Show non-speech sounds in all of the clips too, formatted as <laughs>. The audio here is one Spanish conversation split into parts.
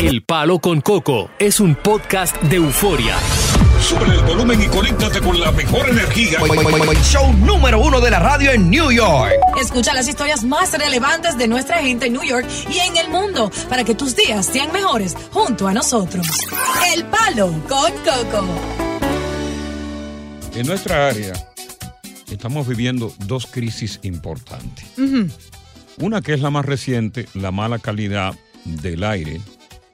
El Palo con Coco es un podcast de euforia. Sube el volumen y conéctate con la mejor energía. Show número uno de la radio en New York. Escucha las historias más relevantes de nuestra gente en New York y en el mundo para que tus días sean mejores junto a nosotros. El Palo con Coco. En nuestra área estamos viviendo dos crisis importantes. Una que es la más reciente, la mala calidad del aire,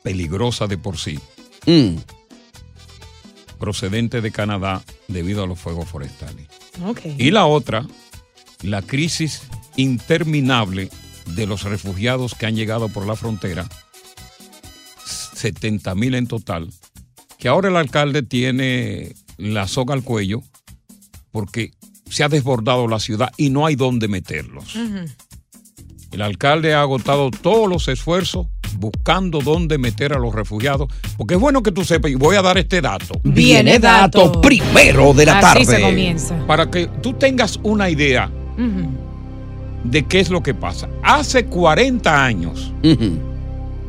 peligrosa de por sí, Mm. procedente de Canadá debido a los fuegos forestales. Y la otra, la crisis interminable de los refugiados que han llegado por la frontera, 70 mil en total, que ahora el alcalde tiene la soga al cuello porque se ha desbordado la ciudad y no hay dónde meterlos. El alcalde ha agotado todos los esfuerzos buscando dónde meter a los refugiados, porque es bueno que tú sepas, y voy a dar este dato, Viene dato primero de la Así se tarde. comienza. para que tú tengas una idea de qué es lo que pasa. Hace 40 años,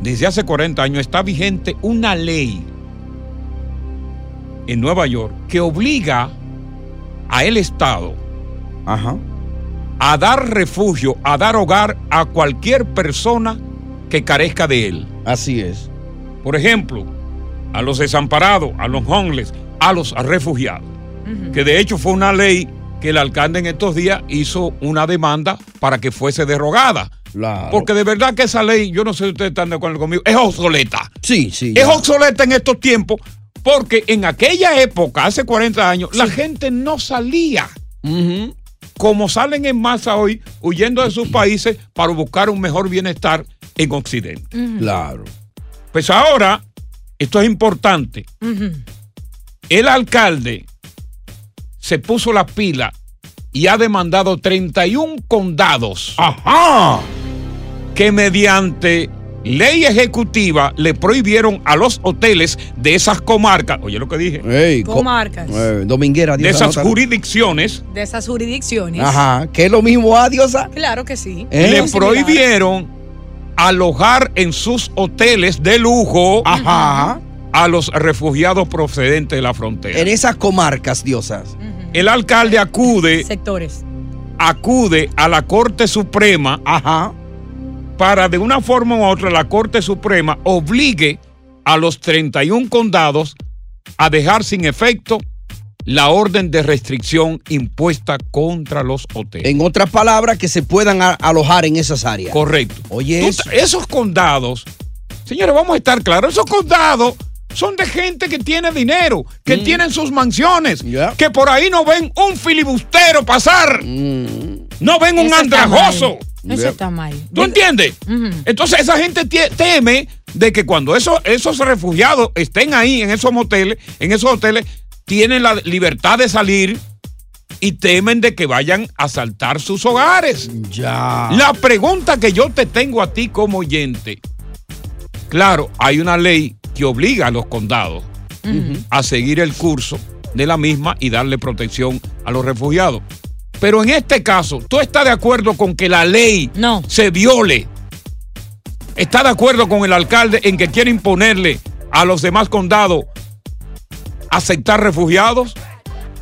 desde hace 40 años, está vigente una ley en Nueva York que obliga a el Estado Ajá. a dar refugio, a dar hogar a cualquier persona que carezca de él. Así es. Por ejemplo, a los desamparados, a los homeless, a los refugiados. Que de hecho fue una ley que el alcalde en estos días hizo una demanda para que fuese derogada. Claro. Porque de verdad que esa ley, yo no sé si ustedes están de acuerdo conmigo, es obsoleta. Sí, sí. Es ya. obsoleta en estos tiempos porque en aquella época, hace 40 años, la gente no salía como salen en masa hoy, huyendo de sus países para buscar un mejor bienestar en Occidente. Claro. Pues ahora, esto es importante, el alcalde se puso la pila y ha demandado 31 condados Ajá. que mediante ley ejecutiva le prohibieron a los hoteles de esas comarcas, oye lo que dije, Comarcas. eh, dominguera, de Diosa, esas anótalo. jurisdicciones, De esas jurisdicciones. Ajá. Que es lo mismo, ah, Diosa. Claro que sí. ¿Eh? le prohibieron alojar en sus hoteles de lujo Ajá. a los refugiados procedentes de la frontera. En esas comarcas, Diosas. El alcalde acude, Sectores. acude a la Corte Suprema Ajá. para de una forma u otra la Corte Suprema obligue a los 31 condados a dejar sin efecto la orden de restricción impuesta contra los hoteles. En otras palabras, que se puedan alojar en esas áreas. Correcto. Oye, eso. esos condados, señores, vamos a estar claros, esos condados son de gente que tiene dinero, que tienen sus mansiones, Mm. Que por ahí no ven un filibustero pasar, Mm. no ven un Eso está andrajoso. mal. Eso está mal. ¿Tú entiendes? Entonces esa gente teme de que cuando esos, esos refugiados estén ahí en esos moteles, en esos hoteles, tienen la libertad de salir y temen de que vayan a asaltar sus hogares. Ya. La pregunta que yo te tengo a ti como oyente, claro, hay una ley que obliga a los condados a seguir el curso de la misma y darle protección a los refugiados. Pero en este caso, ¿tú estás de acuerdo con que la ley No. se viole? ¿Estás de acuerdo con el alcalde en que quiere imponerle a los demás condados aceptar refugiados?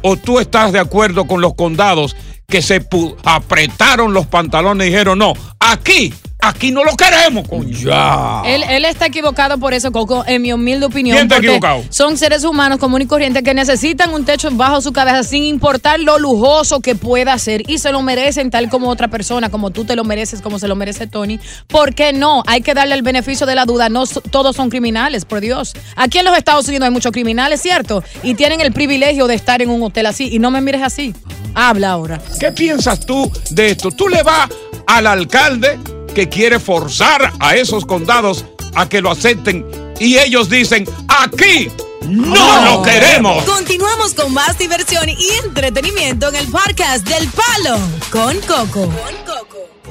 ¿O tú estás de acuerdo con los condados que se apretaron los pantalones y dijeron, no, aquí aquí no lo queremos, coño. Ya. Él, él está equivocado por eso, Coco, en mi humilde opinión. ¿Quién está equivocado? Son seres humanos comunes y corrientes que necesitan un techo bajo su cabeza sin importar lo lujoso que pueda ser y se lo merecen tal como otra persona, como tú te lo mereces, como se lo merece Tony. ¿Por qué no? Hay que darle el beneficio de la duda. No todos son criminales, por Dios. Aquí en los Estados Unidos hay muchos criminales, ¿cierto? Y tienen el privilegio de estar en un hotel así. Y no me mires así. Habla ahora. ¿Qué piensas tú de esto? Tú le vas al alcalde que quiere forzar a esos condados a que lo acepten y ellos dicen, aquí no lo queremos. Continuamos con más diversión y entretenimiento en el podcast del Palo con Coco.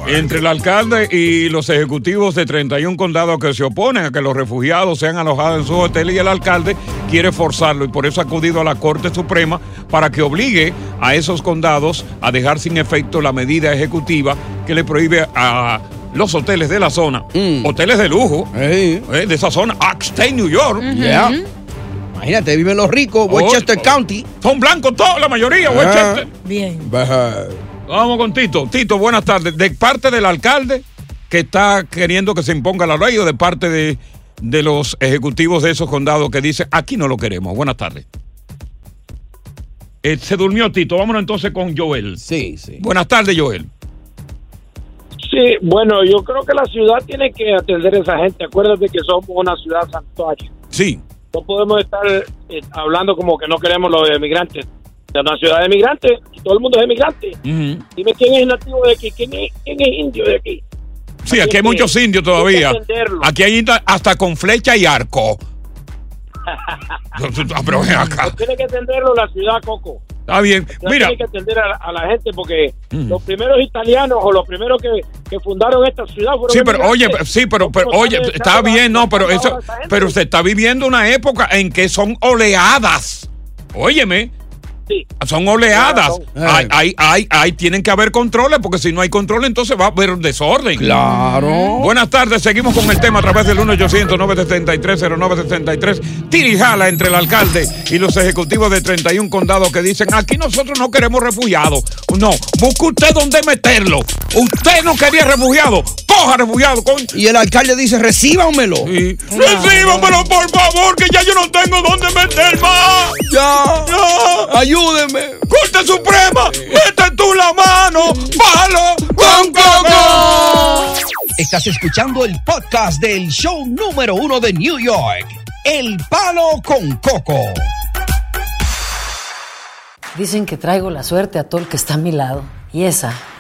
Entre el alcalde y los ejecutivos de 31 condados que se oponen a que los refugiados sean alojados en su hotel y el alcalde quiere forzarlo y por eso ha acudido a la Corte Suprema para que obligue a esos condados a dejar sin efecto la medida ejecutiva que le prohíbe a los hoteles de la zona, hoteles de lujo, eh, de esa zona, Upstate New York. Ya. Imagínate, viven los ricos, Westchester County. Son blancos todos, la mayoría, Ah. Westchester. Bien. Vamos con Tito. Tito, buenas tardes. De parte del alcalde que está queriendo que se imponga la ley o de parte de, de los ejecutivos de esos condados que dicen aquí no lo queremos. Buenas tardes. Eh, se durmió Tito. Vámonos entonces con Joel. Sí, sí. Buenas tardes, Joel. Sí, bueno, yo creo que la ciudad tiene que atender a esa gente. Acuérdate que somos una ciudad santuario. Sí. No podemos estar eh, hablando como que no queremos los emigrantes. Es una ciudad de migrantes, todo el mundo es emigrante. Dime quién es nativo de aquí, quién es, quién es indio de aquí. Sí, aquí hay muchos indios todavía. hay. Aquí hay hasta con flecha y arco. <laughs> Pero ven acá. Tiene que atenderlo la ciudad, Coco. Está bien. Mira, Tiene que atender a, a la gente porque Mm. los primeros italianos o los primeros que, que fundaron esta ciudad Sí, pero oye, sí, pero, pero ¿Cómo oye, está bien, no, pero eso, pero se está viviendo una época en que son oleadas. Óyeme. Son oleadas. Hay, hay, hay, hay- tienen que haber controles, porque si no hay control, entonces va a haber un desorden. Claro. Buenas tardes, seguimos con el tema a través del 1-800-973-0973. Tirijala entre el alcalde y los ejecutivos de 31 condados que dicen: aquí nosotros no queremos refugiados. No, busque usted dónde meterlo. Usted no quería refugiados. Coja refugiados. Con... Y el alcalde dice, recíbanmelo. Recíbamelo, por favor, que ya yo no tengo dónde meter más. Ya. Ya. Ayúdeme. Corte Suprema, mete tú la mano. Palo con coco. Estás escuchando el podcast del show número uno de New York, El Palo con Coco. Dicen que traigo la suerte a todo el que está a mi lado. Y esa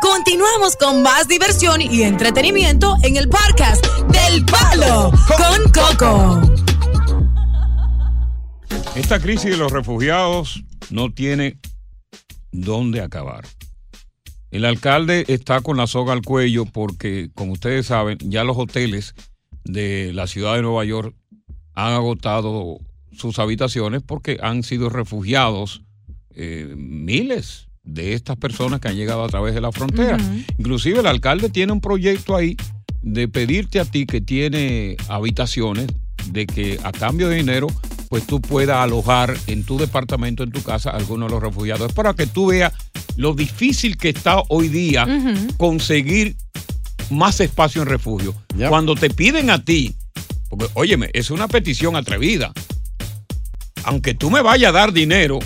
Continuamos con más diversión y entretenimiento en el podcast del Palo con Coco. Esta crisis de los refugiados no tiene dónde acabar. El alcalde está con la soga al cuello porque, como ustedes saben, ya los hoteles de la ciudad de Nueva York han agotado sus habitaciones porque han sido refugiados eh, miles de estas personas que han llegado a través de la frontera. Inclusive el alcalde tiene un proyecto ahí de pedirte a ti que tiene habitaciones, de que a cambio de dinero, pues tú puedas alojar en tu departamento, en tu casa, a algunos de los refugiados. Es para que tú veas lo difícil que está hoy día conseguir más espacio en refugio. Cuando te piden a ti, porque óyeme, es una petición atrevida. Aunque tú me vayas a dar dinero,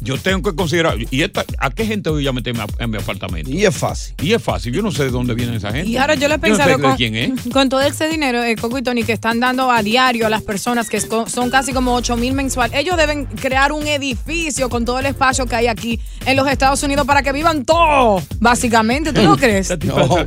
yo tengo que considerar, ¿y esta, a qué gente voy a meterme a- en mi apartamento? Y es fácil. Y es fácil, yo no sé de dónde viene esa gente. Y ahora yo lo he no sé con, quién es. con todo ese dinero, eh, Coco y Tony, que están dando a diario a las personas, que son casi como 8 mil mensual. Ellos deben crear un edificio con todo el espacio que hay aquí en los Estados Unidos para que vivan todos, básicamente. ¿Tú no crees? No.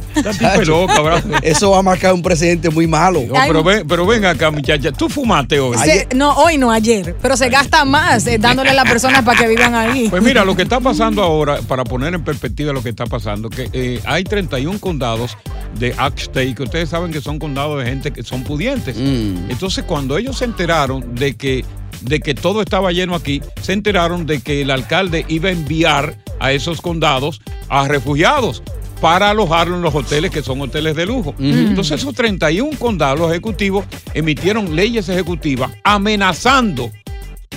Eso va a marcar un precedente muy malo. No, pero, ven, pero ven acá, muchacha, tú fumaste hoy. Se- no, hoy no, ayer. Pero se gasta más eh, dándole a las personas para que vivan tiran ahí. Pues mira, lo que está pasando ahora, para poner en perspectiva lo que está pasando, que eh, hay 31 condados de State que ustedes saben que son condados de gente que son pudientes. Entonces, cuando ellos se enteraron de que, de que todo estaba lleno aquí, se enteraron de que el alcalde iba a enviar a esos condados a refugiados para alojarlos en los hoteles que son hoteles de lujo. Entonces esos 31 condados los ejecutivos emitieron leyes ejecutivas amenazando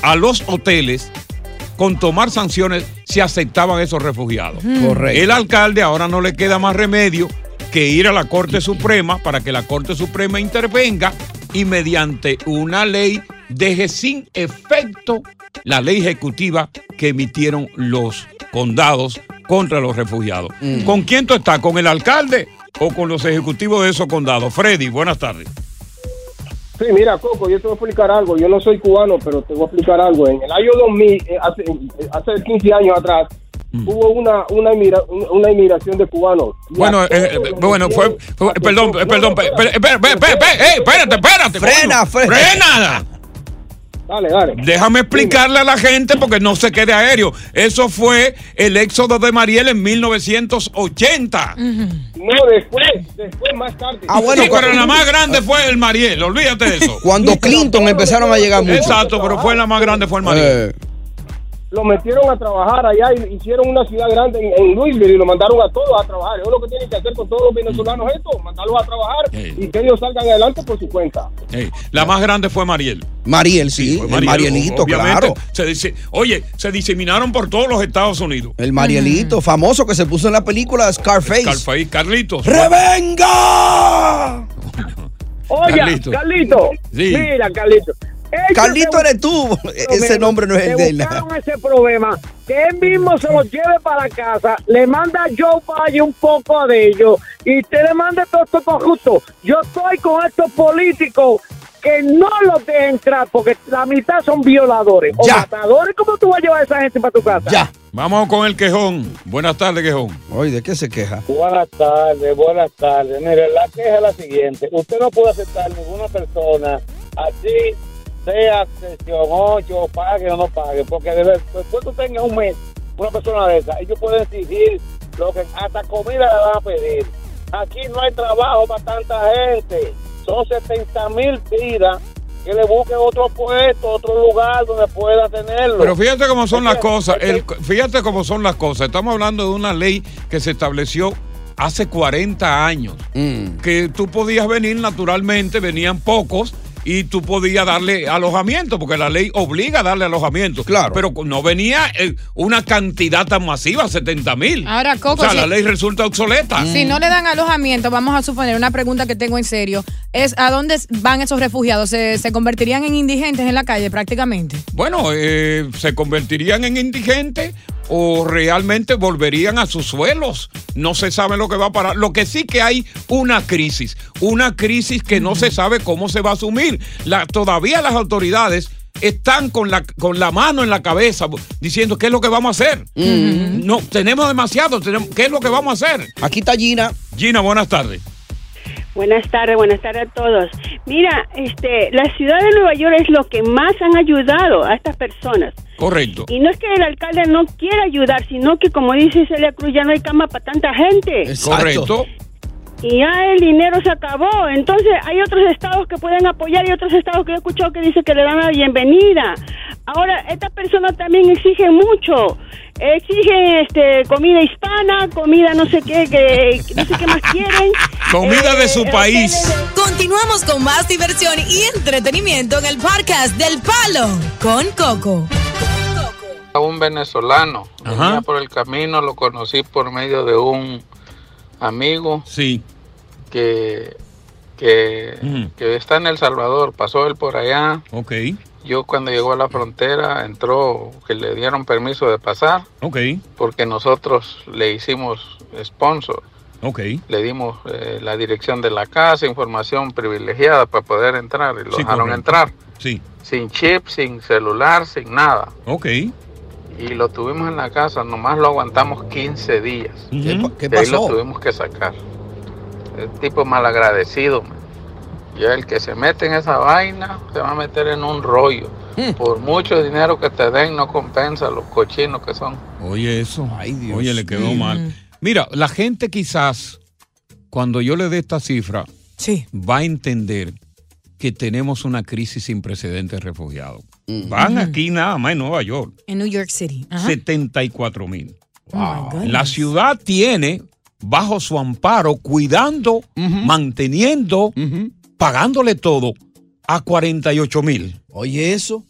a los hoteles con tomar sanciones si aceptaban esos refugiados. Correcto. El alcalde ahora no le queda más remedio que ir a la Corte Suprema para que la Corte Suprema intervenga y mediante una ley deje sin efecto la ley ejecutiva que emitieron los condados contra los refugiados. ¿Con quién tú estás? ¿Con el alcalde o con los ejecutivos de esos condados? Freddy, buenas tardes. Sí, mira, Coco, yo te voy a explicar algo. Yo no soy cubano, pero te voy a explicar algo. En el año 2000, eh, hace, eh, hace 15 años atrás, hubo una, una, inmigra- una- inmigración de cubanos. Bueno, eh, eh, bueno, fue, perdón, perdón, pe- pe- pe- pe- pe- pe- ey, espérate, espérate. Frena, frena. frena. Dale, dale. Déjame explicarle a la gente porque no se quede aéreo. Eso fue el éxodo de Mariel en 1980. No, después, después, más tarde. Ah, bueno, sí, pero la más grande fue el Mariel, olvídate de eso. Cuando Clinton empezaron a llegar muchos. Exacto, pero fue la más grande, fue el Mariel. Eh, Lo metieron a trabajar allá y hicieron una ciudad grande en, en Louisville y lo mandaron a todos a trabajar. Eso es lo que tienen que hacer con todos los venezolanos esto, mandarlos a trabajar y que ellos salgan adelante por su cuenta. La más grande fue Mariel. Mariel, sí, el Marielito, obviamente. claro. Se dice, oye, se diseminaron por todos los Estados Unidos. El Marielito, famoso que se puso en la película Scarface. Scarface, Carlitos. ¡Revenga! Oye, Carlito. Carlito, Sí. mira, Carlito. Carlito eres tú. <laughs> Ese nombre no es el de él. ese problema, que él mismo se los lleve para casa, le manda a Joe Valle un poco de ellos y te le manda todo esto corrupto. Yo estoy con estos políticos que no los dejen entrar porque la mitad son violadores o Ya. matadores. ¿Cómo tú vas a llevar a esa gente para tu casa? Ya. Vamos con el quejón. Buenas tardes, quejón. Oye, ¿de qué se queja? Buenas tardes, buenas tardes. Mire, la queja es la siguiente. Usted no puede aceptar ninguna persona así, sea sección 8, pague o no pague, porque después tú tengas un mes, una persona de esa, ellos pueden exigir lo que hasta comida le van a pedir. Aquí no hay trabajo para tanta gente. Son 70 mil vidas que le busquen otro puesto, otro lugar donde pueda tenerlo. Pero fíjate cómo son las cosas. el- fíjate cómo son las cosas. Estamos hablando de una ley que se estableció hace 40 años. Mm. Que tú podías venir naturalmente, venían pocos. Y tú podías darle alojamiento, porque la ley obliga a darle alojamiento. Claro. Pero no venía eh, una cantidad tan masiva, 70 mil. Ahora, Coco, O sea, si- la ley resulta obsoleta. Si no le dan alojamiento, vamos a suponer una pregunta que tengo en serio, es ¿a dónde van esos refugiados? ¿Se, se convertirían en indigentes en la calle prácticamente? Bueno, eh, se convertirían en indigentes o realmente volverían a sus suelos. No se sabe lo que va a parar. Lo que sí que hay una crisis, una crisis que no se sabe cómo se va a asumir. La, todavía las autoridades están con la, con la mano en la cabeza diciendo qué es lo que vamos a hacer. No, tenemos demasiado, tenemos, ¿qué es lo que vamos a hacer? Aquí está Gina. Gina, buenas tardes. Buenas tardes, buenas tardes a todos. Mira, este, la ciudad de Nueva York es lo que más han ayudado a estas personas. Correcto. Y no es que el alcalde no quiera ayudar, sino que como dice Celia Cruz, ya no hay cama para tanta gente. Correcto. Y ya el dinero se acabó. Entonces hay otros estados que pueden apoyar y otros estados que he escuchado que dicen que le dan la bienvenida. Ahora, estas personas también exigen mucho. Exigen este, comida hispana, comida no sé qué, que, no sé qué más <laughs> quieren. Comida de su Eh, país. Continuamos con más diversión y entretenimiento en el podcast del Palo con Coco. a un venezolano. Ajá. Venía por el camino, lo conocí por medio de un amigo. Sí. Que, que, está en El Salvador. Pasó él por allá. Ok. Yo cuando llegó a la frontera entró, que le dieron permiso de pasar. Ok. Porque nosotros le hicimos sponsor. Ok. Le dimos eh, la dirección de la casa, información privilegiada para poder entrar. Y lo Sí, dejaron correcto. entrar. Sí. Sin chip, sin celular, sin nada. Ok. y lo tuvimos en la casa, nomás lo aguantamos 15 días. ¿Qué, pa- qué De ahí lo pasó? tuvimos que sacar. El tipo malagradecido. man. Ya el que se mete en esa vaina se va a meter en un rollo. Por mucho dinero que te den, no compensa los cochinos que son. Oye, eso. Oye, le quedó mal. Mira, la gente quizás, cuando yo le dé esta cifra, va a entender que tenemos una crisis sin precedentes de refugiados. Van Ujú. aquí nada más en Nueva York. En New York City. Ajá. 74 mil. Oh. La ciudad tiene bajo su amparo, cuidando, manteniendo, pagándole todo a 48 mil. Oye, eso.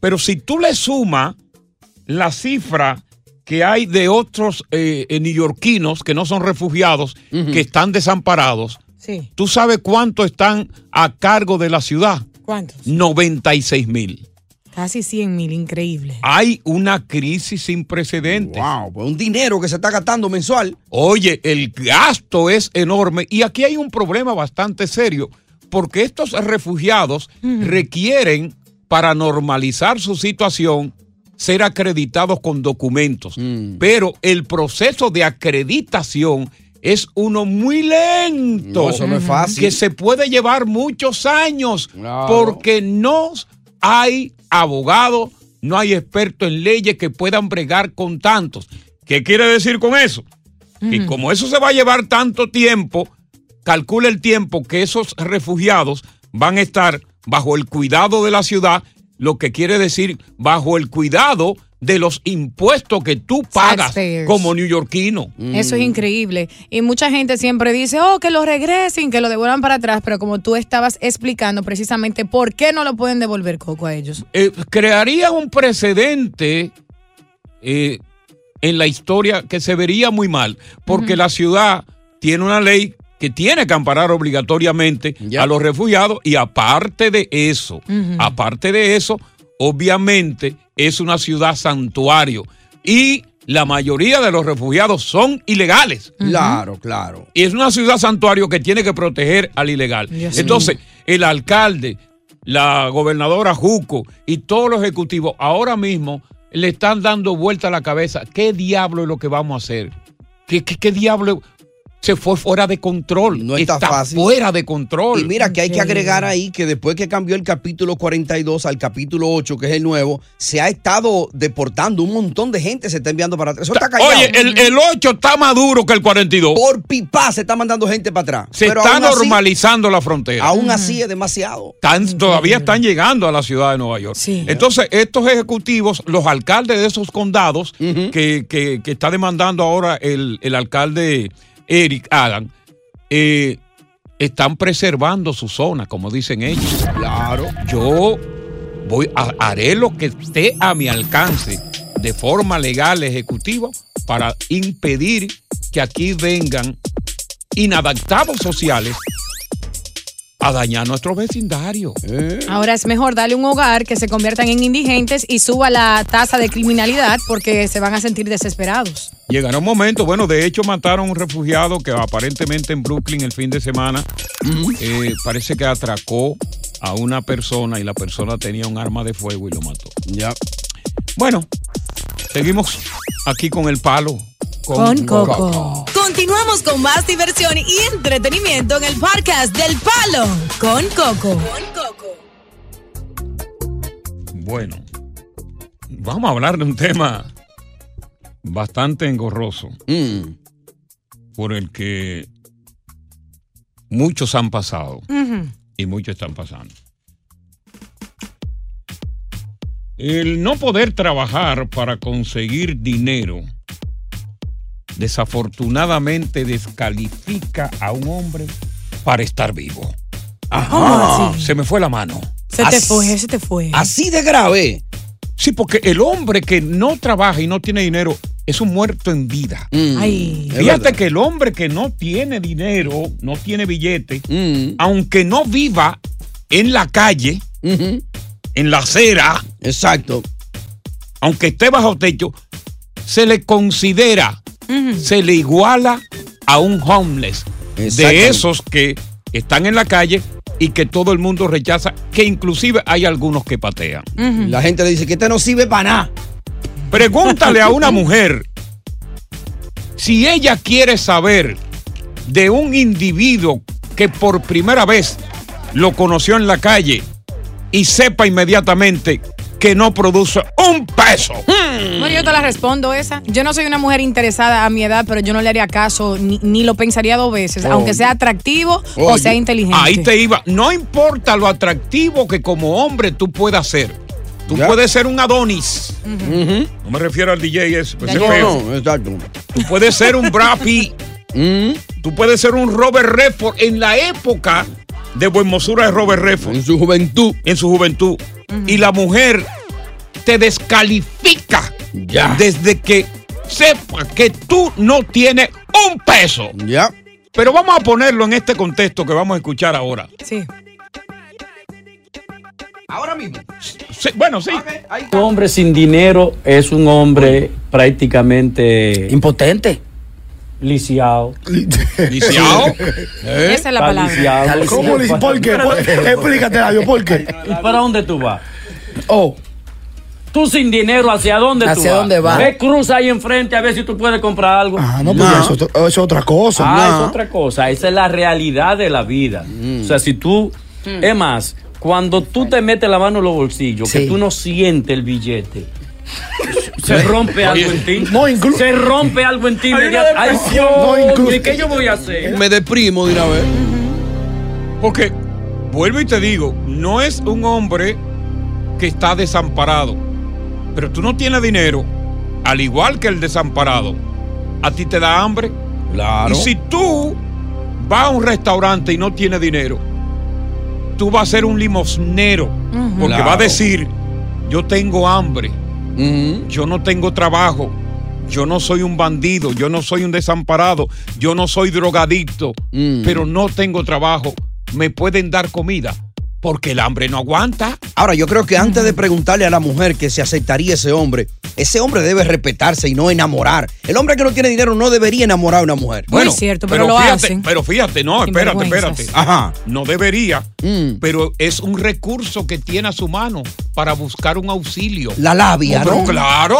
Pero si tú le sumas la cifra que hay de otros eh, eh, neoyorquinos que no son refugiados, que están desamparados, Sí. ¿tú sabes cuánto están a cargo de la ciudad? ¿Cuántos? 96 mil. Casi 100 mil, increíble. Hay una crisis sin precedentes. Wow, pues un dinero que se está gastando mensual. Oye, el gasto es enorme y aquí hay un problema bastante serio, porque estos refugiados requieren, para normalizar su situación, ser acreditados con documentos. Pero el proceso de acreditación es uno muy lento. No, eso no es fácil. Que se puede llevar muchos años Claro. porque no hay abogados, no hay expertos en leyes que puedan bregar con tantos. ¿Qué quiere decir con eso? Que como eso se va a llevar tanto tiempo, calcula el tiempo que esos refugiados van a estar bajo el cuidado de la ciudad, lo que quiere decir bajo el cuidado de los impuestos que tú pagas Taxpayers. como neoyorquino. Eso es increíble. Y mucha gente siempre dice, oh, que lo regresen, que lo devuelvan para atrás, pero como tú estabas explicando precisamente por qué no lo pueden devolver, Coco, a ellos. eh, crearía un precedente eh, en la historia que se vería muy mal, porque la ciudad tiene una ley que tiene que amparar obligatoriamente a los refugiados y aparte de eso, aparte de eso, obviamente es una ciudad santuario y la mayoría de los refugiados son ilegales. Claro, claro. Y es una ciudad santuario que tiene que proteger al ilegal. Dios Entonces, el alcalde, la gobernadora Juco y todos los ejecutivos ahora mismo le están dando vuelta a la cabeza. ¿Qué diablo es lo que vamos a hacer? ¿Qué, qué, qué diablo? Se fue fuera de control. No está, fácil. fuera de control. Y mira que hay que agregar ahí que después que cambió el capítulo 42 al capítulo 8, que es el nuevo, se ha estado deportando un montón de gente, se está enviando para atrás. Eso está callado. Oye, el, el 8 está más duro que el 42. Por pipa se está mandando gente para atrás. Se Pero está aún así- normalizando la frontera. Aún así es demasiado. Están- todavía están llegando a la ciudad de Nueva York. Entonces, estos ejecutivos, los alcaldes de esos condados que, que- que está demandando ahora el, el alcalde Eric Adam, eh, están preservando su zona, como dicen ellos. Claro. Yo voy a- haré lo que esté a mi alcance de forma legal ejecutiva para impedir que aquí vengan inadaptados sociales a dañar nuestro vecindario. Ahora es mejor darle un hogar que se conviertan en indigentes y suba la tasa de criminalidad porque se van a sentir desesperados. Llegará un momento, bueno, de hecho mataron a un refugiado que aparentemente en Brooklyn el fin de semana eh, parece que atracó a una persona y la persona tenía un arma de fuego y lo mató. Ya. Bueno, seguimos aquí con el palo. Con Coco. Continuamos con más diversión y entretenimiento en el podcast del Palo con Coco. Bueno, vamos a hablar de un tema bastante engorroso por el que muchos han pasado y muchos están pasando. El no poder trabajar para conseguir dinero desafortunadamente descalifica a un hombre para estar vivo. ¿Cómo así? Se me fue la mano. Se te fue, se te fue. Así de grave. Sí, porque el hombre que no trabaja y no tiene dinero es un muerto en vida. Ay. Fíjate que el hombre que no tiene dinero, no tiene billete, aunque no viva en la calle, en la acera, exacto, aunque esté bajo techo, se le considera, se le iguala a un homeless, de esos que están en la calle y que todo el mundo rechaza, que inclusive hay algunos que patean. La gente le dice que este no sirve para nada. Pregúntale a una <laughs> mujer si ella quiere saber de un individuo que por primera vez lo conoció en la calle y sepa inmediatamente que no produce un peso. Bueno, yo te la respondo esa. Yo no soy una mujer interesada a mi edad, pero yo no le haría caso ni, ni lo pensaría dos veces, Oh. aunque sea atractivo o sea inteligente. Ahí te iba. No importa lo atractivo que como hombre tú puedas ser. Tú puedes ser un Adonis. No me refiero al DJ ese. pues, ese No, feo. no, exacto. Tú puedes ser un Brad Pitt. <laughs> Tú puedes ser un Robert Redford en la época de buenmosura de Robert Redford. En su juventud. En su juventud. Y la mujer te descalifica Ya. desde que sepa que tú no tienes un peso. Ya. Pero vamos a ponerlo en este contexto que vamos a escuchar ahora. Sí. Ahora mismo. bueno, sí. Un hombre sin dinero es un hombre prácticamente impotente. Lisiado. <laughs> ¿Lisiado? <laughs> Esa es la palabra. ¿Cómo le ¿Por qué? ¿Por- Explícate, Dario, ¿por qué? ¿Y para dónde tú vas? Oh. Tú sin dinero, ¿hacia dónde tú vas? ¿Hacia dónde vas? Ve, cruza ahí enfrente a ver si tú puedes comprar algo. Ah, no, pues eso, es otro- eso es otra cosa. Ah, No. es otra cosa. Esa es la realidad de la vida. O sea, si tú. Es más, cuando tú te metes la mano en los bolsillos, que tú no sientes el billete. Se rompe algo en ti. Se rompe algo en ti Hay una inmediato. Ay, depresión. Dios, No, incluso- ¿y qué yo voy a hacer? Me deprimo de una vez. Porque, vuelvo y te digo, no es un hombre que está desamparado. Pero tú no tienes dinero, al igual que el desamparado. A ti te da hambre. Claro. Y si tú vas a un restaurante y no tienes dinero, tú vas a ser un limosnero. Porque Claro. va a decir, yo tengo hambre, yo no tengo trabajo, yo no soy un bandido, yo no soy un desamparado, yo no soy drogadicto, pero no tengo trabajo, me pueden dar comida. Porque el hambre no aguanta. Ahora, yo creo que antes de preguntarle a la mujer que se aceptaría ese hombre, ese hombre debe respetarse y no enamorar. El hombre que no tiene dinero no debería enamorar a una mujer. Bueno, fíjate, Pero fíjate, no, espérate, espérate. Ajá. No debería, pero es un recurso que tiene a su mano para buscar un auxilio. La labia, Pero ¿no? Claro,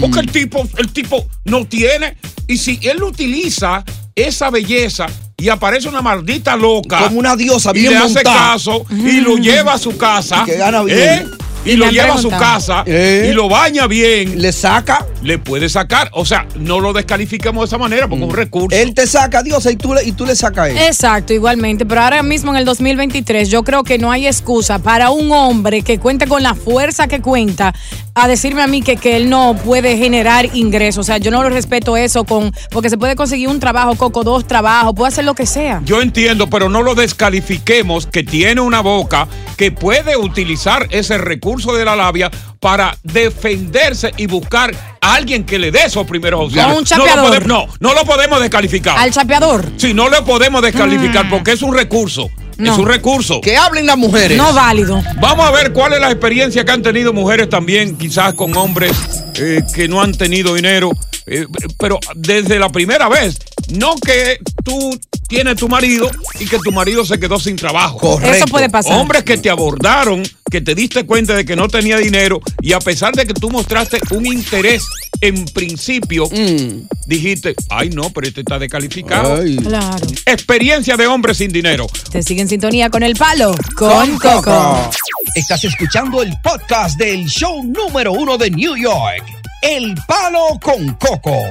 porque el tipo, el tipo no tiene. Y si él utiliza esa belleza y aparece una maldita loca. Como una diosa y bien le hace caso y lo lleva a su casa. Que gana bien. ¿eh? Y, Y lo lleva a su casa ¿Eh? y lo baña bien. Le saca. Le puede sacar. O sea, no lo descalificamos de esa manera porque es un recurso. Él te saca, diosa, y tú le, y tú le sacas a él. Exacto, igualmente. Pero ahora mismo en el 2023 yo creo que no hay excusa para un hombre que cuente con la fuerza que cuenta a decirme a mí que, que él no puede generar ingresos. O sea, yo no lo respeto eso con porque se puede conseguir un trabajo, Coco, dos trabajos, puede hacer lo que sea. Yo entiendo, pero no lo descalifiquemos que tiene una boca que puede utilizar ese recurso de la labia para defenderse y buscar a alguien que le dé esos primeros auxilios. un no, chapeador. lo pode- no, no lo podemos descalificar. Al chapeador. Mm. Sí, no lo podemos descalificar porque es un recurso. No. Es un recurso. Que hablen las mujeres. No válido. Vamos a ver cuál es la experiencia que han tenido mujeres también, quizás con hombres eh, que no han tenido dinero, eh, pero desde la primera vez. No que tú tienes tu marido y que tu marido se quedó sin trabajo. Correcto. Eso puede pasar. Hombres que te abordaron, que te diste cuenta de que no tenía dinero y a pesar de que tú mostraste un interés en principio, dijiste, ay no, pero este está descalificado. Claro. Experiencia de hombres sin dinero. Te sigue en sintonía con el palo, con, Coco. Estás escuchando el podcast del show número uno de New York, El Palo con Coco.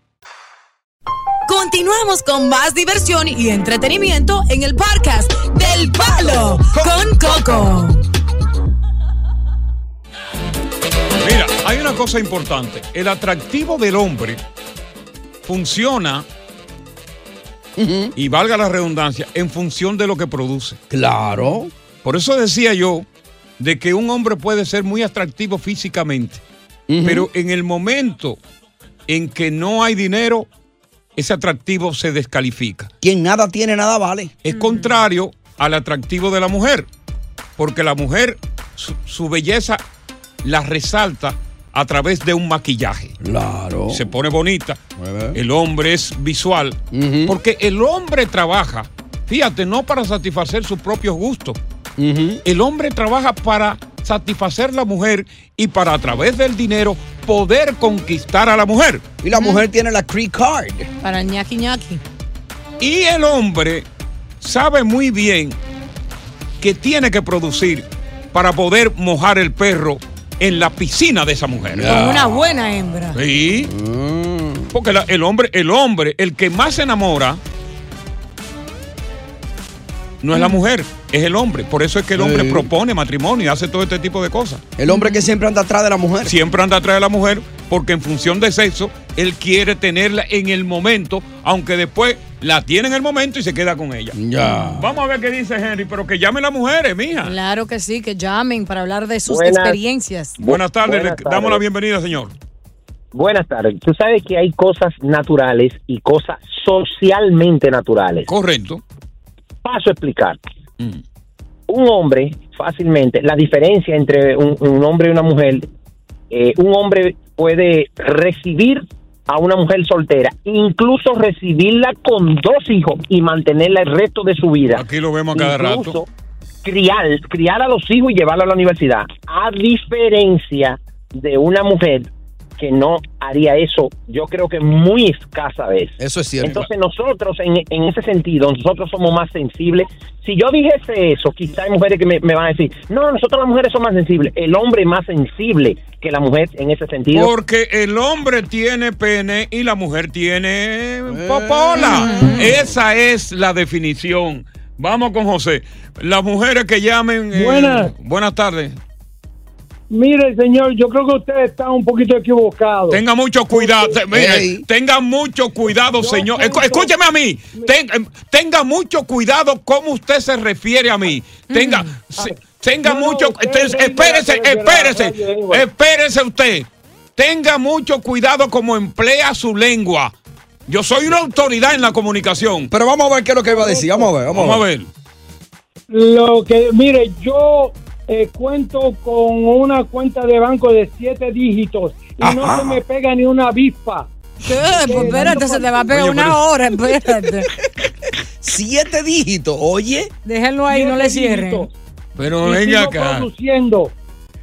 Continuamos con más diversión y entretenimiento en el podcast del Palo con Coco. Mira, hay una cosa importante. El atractivo del hombre funciona, y valga la redundancia, en función de lo que produce. Claro. Por eso decía yo de que un hombre puede ser muy atractivo físicamente, pero en el momento en que no hay dinero, ese atractivo se descalifica. Quien nada tiene, nada vale. Es contrario al atractivo de la mujer, porque la mujer, su, su belleza la resalta a través de un maquillaje. Claro. Se pone bonita. El hombre es visual. Porque el hombre trabaja, fíjate, no para satisfacer sus propios gustos. El hombre trabaja para satisfacer la mujer y para a través del dinero poder conquistar a la mujer. Y la mujer tiene la Cree Card. Para ñaki ñaki. Y el hombre sabe muy bien que tiene que producir para poder mojar el perro en la piscina de esa mujer. Con una buena hembra. Sí. Porque la- el hombre, el hombre, el que más se enamora, no es la mujer, es el hombre. Por eso es que el hombre Sí. propone matrimonio y hace todo este tipo de cosas. El hombre que siempre anda atrás de la mujer. Siempre anda atrás de la mujer porque en función de sexo, él quiere tenerla en el momento, aunque después la tiene en el momento y se queda con ella. Ya. Vamos a ver qué dice Henry, pero que llamen las mujeres, mija. Claro que sí, que llamen para hablar de sus Buenas- experiencias. Buenas tardes, Buenas le damos la tardes. bienvenida, señor. Buenas tardes. Tú sabes que hay cosas naturales y cosas socialmente naturales. Correcto. Paso a explicar. Un hombre, fácilmente, la diferencia entre un, un hombre y una mujer, eh, un hombre puede recibir a una mujer soltera, incluso recibirla con dos hijos y mantenerla el resto de su vida. Aquí lo vemos a cada Incluso Criar, criar a los hijos y llevarlos a la universidad. A diferencia de una mujer que no haría eso, yo creo que muy escasa vez. Eso es cierto. Entonces nosotros, en, en ese sentido, nosotros somos más sensibles. Si yo dijese eso, quizá hay mujeres que me, me van a decir, no, nosotros las mujeres somos más sensibles. El hombre es más sensible que la mujer en ese sentido. Porque el hombre tiene pene y la mujer tiene popola. Esa es la definición. Vamos con José. Las mujeres que llamen. eh, Buenas. buenas tardes. Mire, señor, yo creo que usted está un poquito equivocado. Tenga mucho cuidado. mire, tenga mucho cuidado, señor. Escu- Escúcheme a mí. Ten- eh, tenga mucho cuidado cómo usted se refiere a mí. Tenga, se- tenga mucho. entonces, espérese, espérese. Espérese usted. Tenga mucho cuidado como emplea su lengua. Yo soy una autoridad en la comunicación. Pero vamos a ver qué es lo que iba a decir. Vamos a ver, vamos, Vamos a ver. Lo que, mire, yo eh, cuento con una cuenta de banco de siete dígitos y no se me pega ni una avispa. ¿Qué? Pues espérate, se te va a pegar Oye, una pero- hora, espérate. <laughs> Siete dígitos, oye. Déjenlo ahí, no le cierren. Pero Y venga sigo acá. produciendo.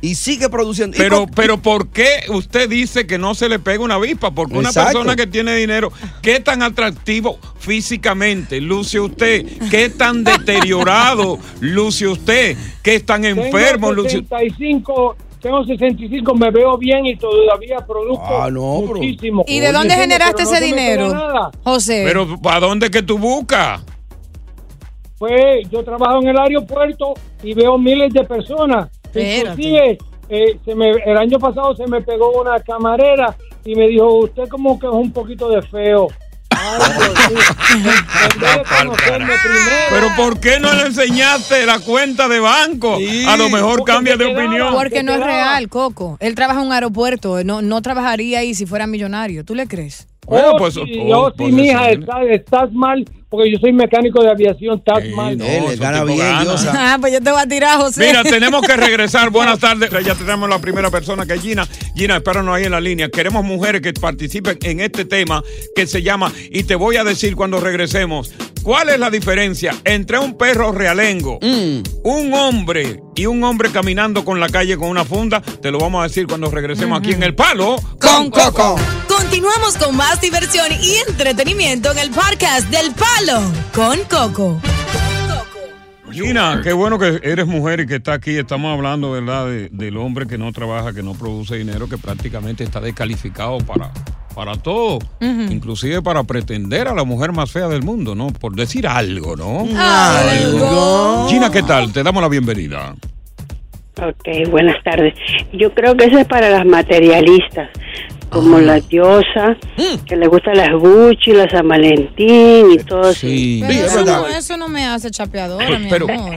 Y sigue produciendo. Pero, con- pero ¿por qué usted dice que no se le pega una avispa? Porque una Exacto. persona que tiene dinero, ¿qué tan atractivo físicamente luce usted? ¿Qué tan <laughs> deteriorado luce usted? ¿Qué tan enfermo tengo luce 65, tengo 65, me veo bien y todavía produzco Ah, no, muchísimo. ¿Y de dónde generaste no ese pega dinero. José? Pero ¿para dónde que tú buscas? Pues yo trabajo en el aeropuerto y veo miles de personas. Inclusive, eh, se me, el año pasado se me pegó una camarera y me dijo, usted como que es un poquito de feo. Ay, <laughs> primero. Pero ¿por qué no le enseñaste la cuenta de banco? A lo mejor cambia de quedaba, opinión. Porque no es real, Coco. Él trabaja en un aeropuerto, no, no trabajaría ahí si fuera millonario. ¿Tú le crees? Bueno, Oh, pues, sí, oh, oh, sí, pues, mija, sí. estás, estás mal, porque yo soy mecánico de aviación, estás mal. no, Él le gana bien. Ah, pues yo te voy a tirar, José. Mira, tenemos que <laughs> regresar. Buenas tardes. Ya tenemos la primera persona que es Gina. Gina, espéranos ahí en la línea. Queremos mujeres que participen en este tema que se llama, y te voy a decir cuando regresemos, ¿cuál es la diferencia entre un perro realengo, un hombre y un hombre caminando con la calle con una funda? Te lo vamos a decir cuando regresemos aquí en El Palo Con Coco. Continuamos con más diversión y entretenimiento en el podcast del Palo con Coco. Gina, qué bueno que eres mujer y que está aquí. Estamos hablando, ¿verdad?, de- del hombre que no trabaja, que no produce dinero, que prácticamente está descalificado para, para todo, inclusive para pretender a la mujer más fea del mundo, ¿no? Por decir algo, ¿no? Algo. Gina, ¿qué tal? Te damos la bienvenida. Ok, buenas tardes. Yo creo que eso es para las materialistas, como la diosa, que le gustan las Gucci, las San Valentín y todo Sí. Pero eso, no, eso no me hace chapeadora, mi Pero- amor.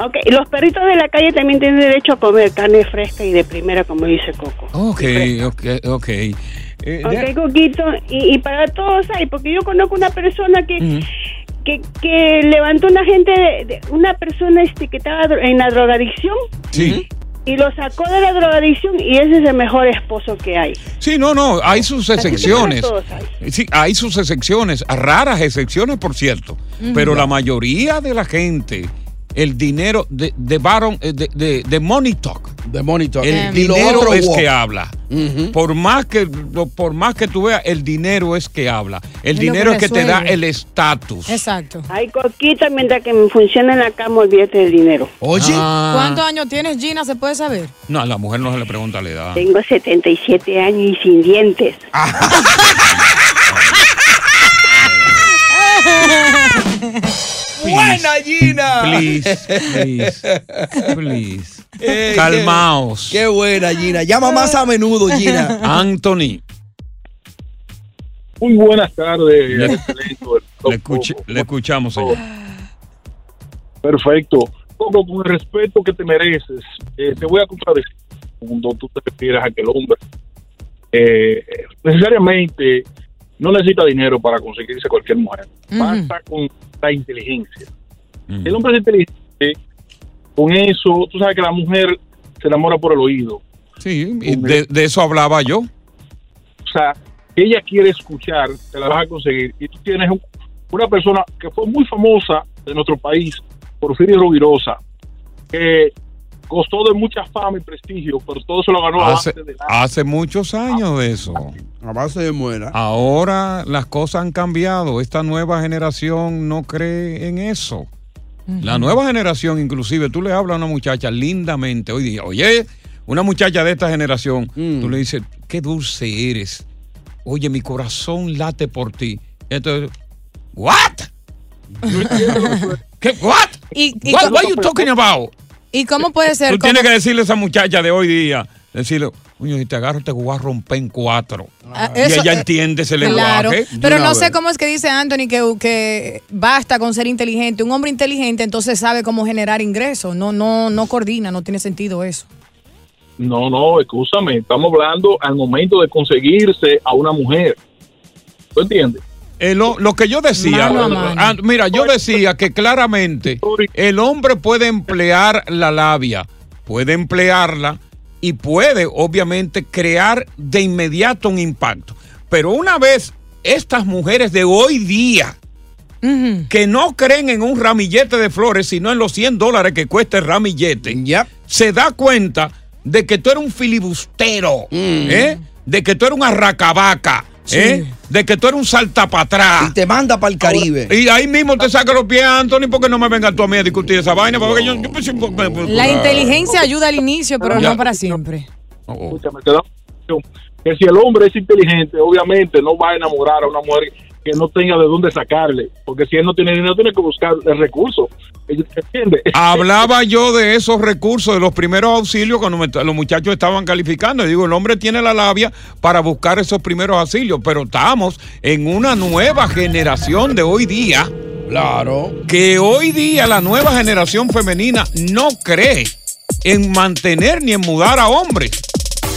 Ok, los perritos de la calle también tienen derecho a comer carne fresca y de primera, como dice Coco. Ok, ok, ok. Eh, Ok, Coquito, y, y para todos hay, porque yo conozco una persona que, que, que levantó una gente, de, de- una persona este, que estaba dro- en la drogadicción Sí. Y lo sacó de la drogadicción y ese es el mejor esposo que hay. Sí, no, no, hay sus excepciones. Sí, hay sus excepciones, raras excepciones, por cierto. Pero la mayoría de la gente, el dinero de, de Baron, eh, de, de, de Money Talk. De Money Talk. El. Y lo dinero es walk. que habla. Por más que por más que tú veas, el dinero es que habla. El Es dinero que es que te da el estatus. Exacto. Hay Coquita, mientras que me funciona en la cama, olvídate del dinero. Oye. Ah. ¿Cuántos años tienes, Gina? ¿Se puede saber? No, a la mujer no se le pregunta la edad. Tengo 77 años y sin dientes. <laughs> <laughs> Buena, Gina. Please, please, please. Eh, Calmaos. Qué, qué buena, Gina. Llama más a menudo, Gina. Anthony. Muy buenas tardes. Le-. Le, escuch- le escuchamos, señor. Perfecto. Coco, con el respeto que te mereces, eh, te voy a contradecir cuando tú te refieres a que el hombre eh, necesariamente no necesita dinero para conseguirse cualquier mujer. Basta con la inteligencia. El hombre es inteligente, con eso, tú sabes que la mujer se enamora por el oído. Sí, y de, de eso hablaba yo. O sea, ella quiere escuchar, te la vas a conseguir. Y tú tienes un- una persona que fue muy famosa de nuestro país, Porfirio Rubirosa, que costó de mucha fama y prestigio, pero todo se lo ganó a Hace, base de la- hace muchos años de eso. A base de muera. Ahora las cosas han cambiado. Esta nueva generación no cree en eso. La nueva generación, inclusive, tú le hablas a una muchacha lindamente hoy día, oye, una muchacha de esta generación, Mm. tú le dices, qué dulce eres. Oye, mi corazón late por ti. Entonces, ¿what? <laughs> ¿Qué? ¿What? ¿Y, y What, what you talking about? ¿Y cómo puede ser? Tú como- tienes que decirle a esa muchacha de hoy día, decirle, oye, si te agarro te voy a romper en cuatro. Ah, y eso, ella eh, entiende ese Claro, lenguaje. pero no sé cómo es que dice Anthony que, que basta con ser inteligente. Un hombre inteligente entonces sabe cómo generar ingresos. No, no, no coordina, no tiene sentido eso. No, no, escúchame, estamos hablando al momento de conseguirse a una mujer. ¿Tú entiendes? Eh, lo, lo que yo decía, Mano a mano. ah, mira, yo decía que claramente el hombre puede emplear la labia, puede emplearla y puede obviamente crear de inmediato un impacto. Pero una vez estas mujeres de hoy día que no creen en un ramillete de flores, sino en los 100 dólares que cuesta el ramillete, se da cuenta de que tú eres un filibustero, ¿eh? de que tú eres un arracabaca, ¿eh? de que tú eres un saltapatrás. Y te manda para el Caribe. Y ahí mismo te saca los pies, Anthony, porque no me vengas tú a mí a discutir esa vaina. Porque yo, yo pensé- La inteligencia ayuda al inicio, pero Ya. no para siempre. Escúchame, te da que si el hombre es inteligente, obviamente no va a enamorar a una mujer que no tenga de dónde sacarle, porque si él no tiene dinero, tiene que buscar el recurso. ¿Entiendes? <laughs> Hablaba yo de esos recursos, de los primeros auxilios cuando me- los muchachos estaban calificando. Y digo, el hombre tiene la labia para buscar esos primeros auxilios, pero estamos en una nueva generación de hoy día. Claro. Que hoy día la nueva generación femenina no cree en mantener ni en mudar a hombres.